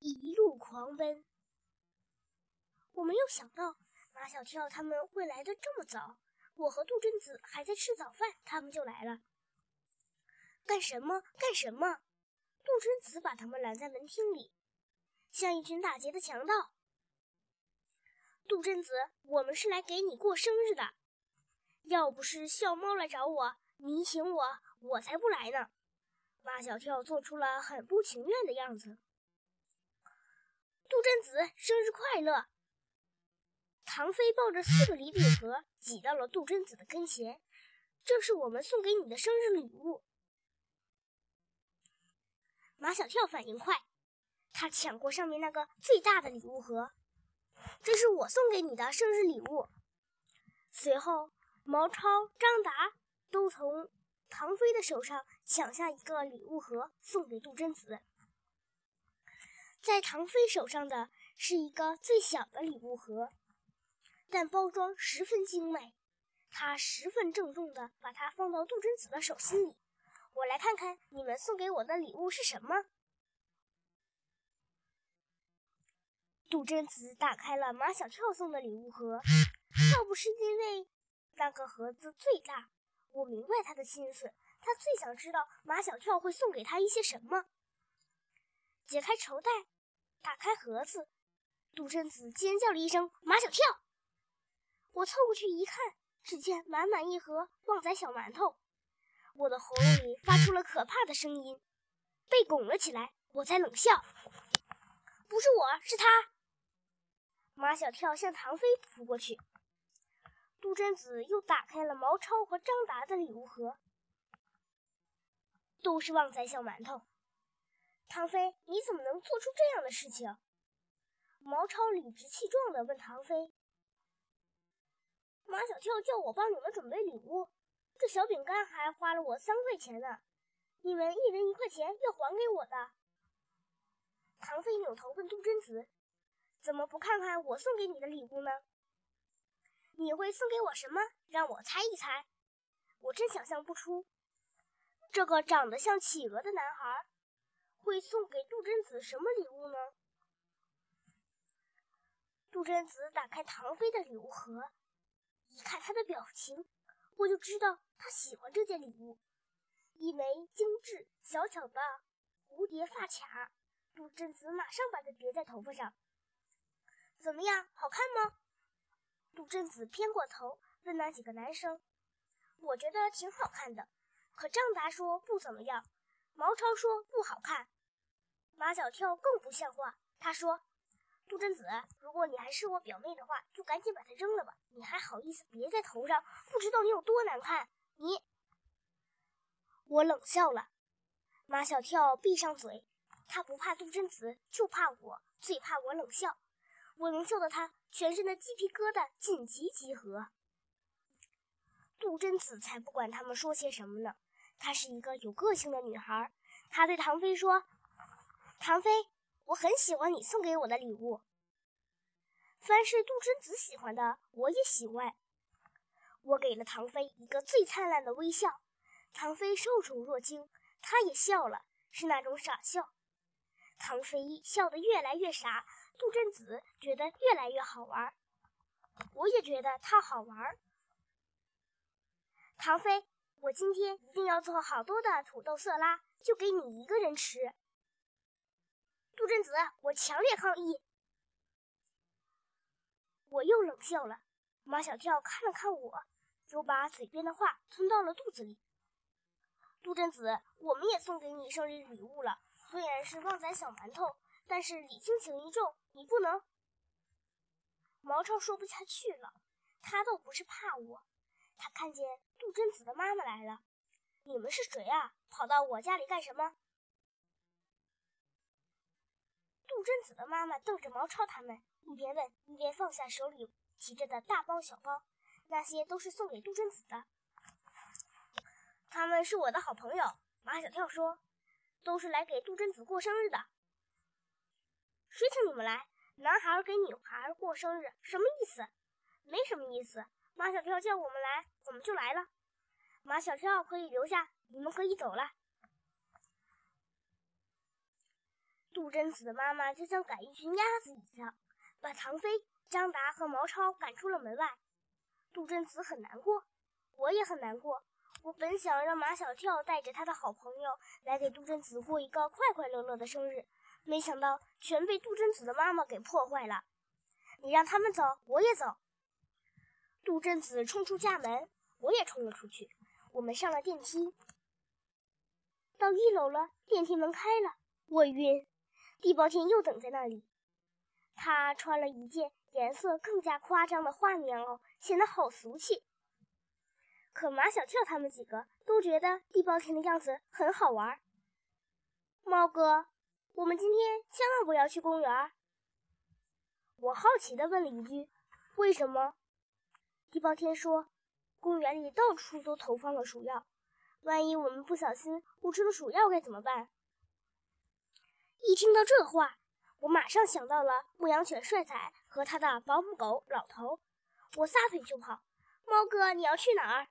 一路狂奔。我没有想到马小跳他们会来的这么早，我和杜真子还在吃早饭，他们就来了。干什么？干什么？杜真子把他们拦在门厅里，像一群打劫的强盗。杜真子，我们是来给你过生日的，要不是笑猫来找我，你请我，我才不来呢。马小跳做出了很不情愿的样子。杜真子，生日快乐！唐飞抱着四个礼品盒挤到了杜真子的跟前，这是我们送给你的生日礼物。马小跳反应快，他抢过上面那个最大的礼物盒，这是我送给你的生日礼物。随后，毛超、张达都从唐飞的手上抢下一个礼物盒，送给杜真子。在唐飞手上的是一个最小的礼物盒。但包装十分精美，他十分郑重地把它放到杜真子的手心里。我来看看你们送给我的礼物是什么。杜真子打开了马小跳送的礼物盒，要不是因为那个盒子最大，我明白他的心思。他最想知道马小跳会送给他一些什么。解开绸带，打开盒子，杜真子尖叫了一声：“马小跳！”我凑过去一看，只见满满一盒旺仔小馒头，我的喉咙里发出了可怕的声音，被拱了起来。我在冷笑：“不是我，是他。”马小跳向唐飞扑过去，杜真子又打开了毛超和张达的礼物盒，都是旺仔小馒头。唐飞，你怎么能做出这样的事情？毛超理直气壮地问唐飞。马小跳叫我帮你们准备礼物，这小饼干还花了我三块钱呢，你们一人一块钱要还给我的。唐飞扭头问杜真子：“怎么不看看我送给你的礼物呢？你会送给我什么？让我猜一猜。我真想象不出，这个长得像企鹅的男孩会送给杜真子什么礼物呢？”杜真子打开唐飞的礼物盒。一看他的表情，我就知道他喜欢这件礼物——一枚精致小巧的蝴蝶发卡。杜真子马上把它别在头发上。怎么样，好看吗？杜真子偏过头问那几个男生：“我觉得挺好看的。”可张达说不怎么样，毛超说不好看，马小跳更不像话，他说。杜真子，如果你还是我表妹的话，就赶紧把它扔了吧！你还好意思别在头上？不知道你有多难看！你，我冷笑了。马小跳闭上嘴，他不怕杜真子，就怕我，最怕我冷笑。我能笑得他全身的鸡皮疙瘩紧急集合。杜真子才不管他们说些什么呢，她是一个有个性的女孩。她对唐飞说：“唐飞。”我很喜欢你送给我的礼物。凡是杜真子喜欢的，我也喜欢。我给了唐飞一个最灿烂的微笑，唐飞受宠若惊，他也笑了，是那种傻笑。唐飞笑得越来越傻，杜真子觉得越来越好玩，我也觉得他好玩。唐飞，我今天一定要做好多的土豆色拉，就给你一个人吃。杜真子，我强烈抗议！我又冷笑了。马小跳看了看我，又把嘴边的话吞到了肚子里。杜真子，我们也送给你生日礼物了，虽然是旺仔小馒头，但是礼轻情意重，你不能。毛超说不下去了，他倒不是怕我，他看见杜真子的妈妈来了。你们是谁啊？跑到我家里干什么？杜真子的妈妈瞪着毛超他们，一边问一边放下手里提着的大包小包，那些都是送给杜真子的。他们是我的好朋友。马小跳说：“都是来给杜真子过生日的。”谁请你们来？男孩给女孩过生日，什么意思？没什么意思。马小跳叫我们来，我们就来了。马小跳可以留下，你们可以走了。杜真子的妈妈就像赶一群鸭子一样，把唐飞、张达和毛超赶出了门外。杜真子很难过，我也很难过。我本想让马小跳带着他的好朋友来给杜真子过一个快快乐乐的生日，没想到全被杜真子的妈妈给破坏了。你让他们走，我也走。杜振子冲出家门，我也冲了出去。我们上了电梯，到一楼了，电梯门开了，我晕。地包天又等在那里，他穿了一件颜色更加夸张的花棉袄，显得好俗气。可马小跳他们几个都觉得地包天的样子很好玩。猫哥，我们今天千万不要去公园。我好奇地问了一句：“为什么？”地包天说：“公园里到处都投放了鼠药，万一我们不小心误吃了鼠药该怎么办？”一听到这话，我马上想到了牧羊犬帅仔和他的保姆狗老头，我撒腿就跑。猫哥，你要去哪儿？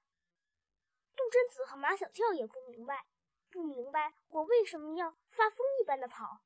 杜真子和马小跳也不明白，不明白我为什么要发疯一般的跑。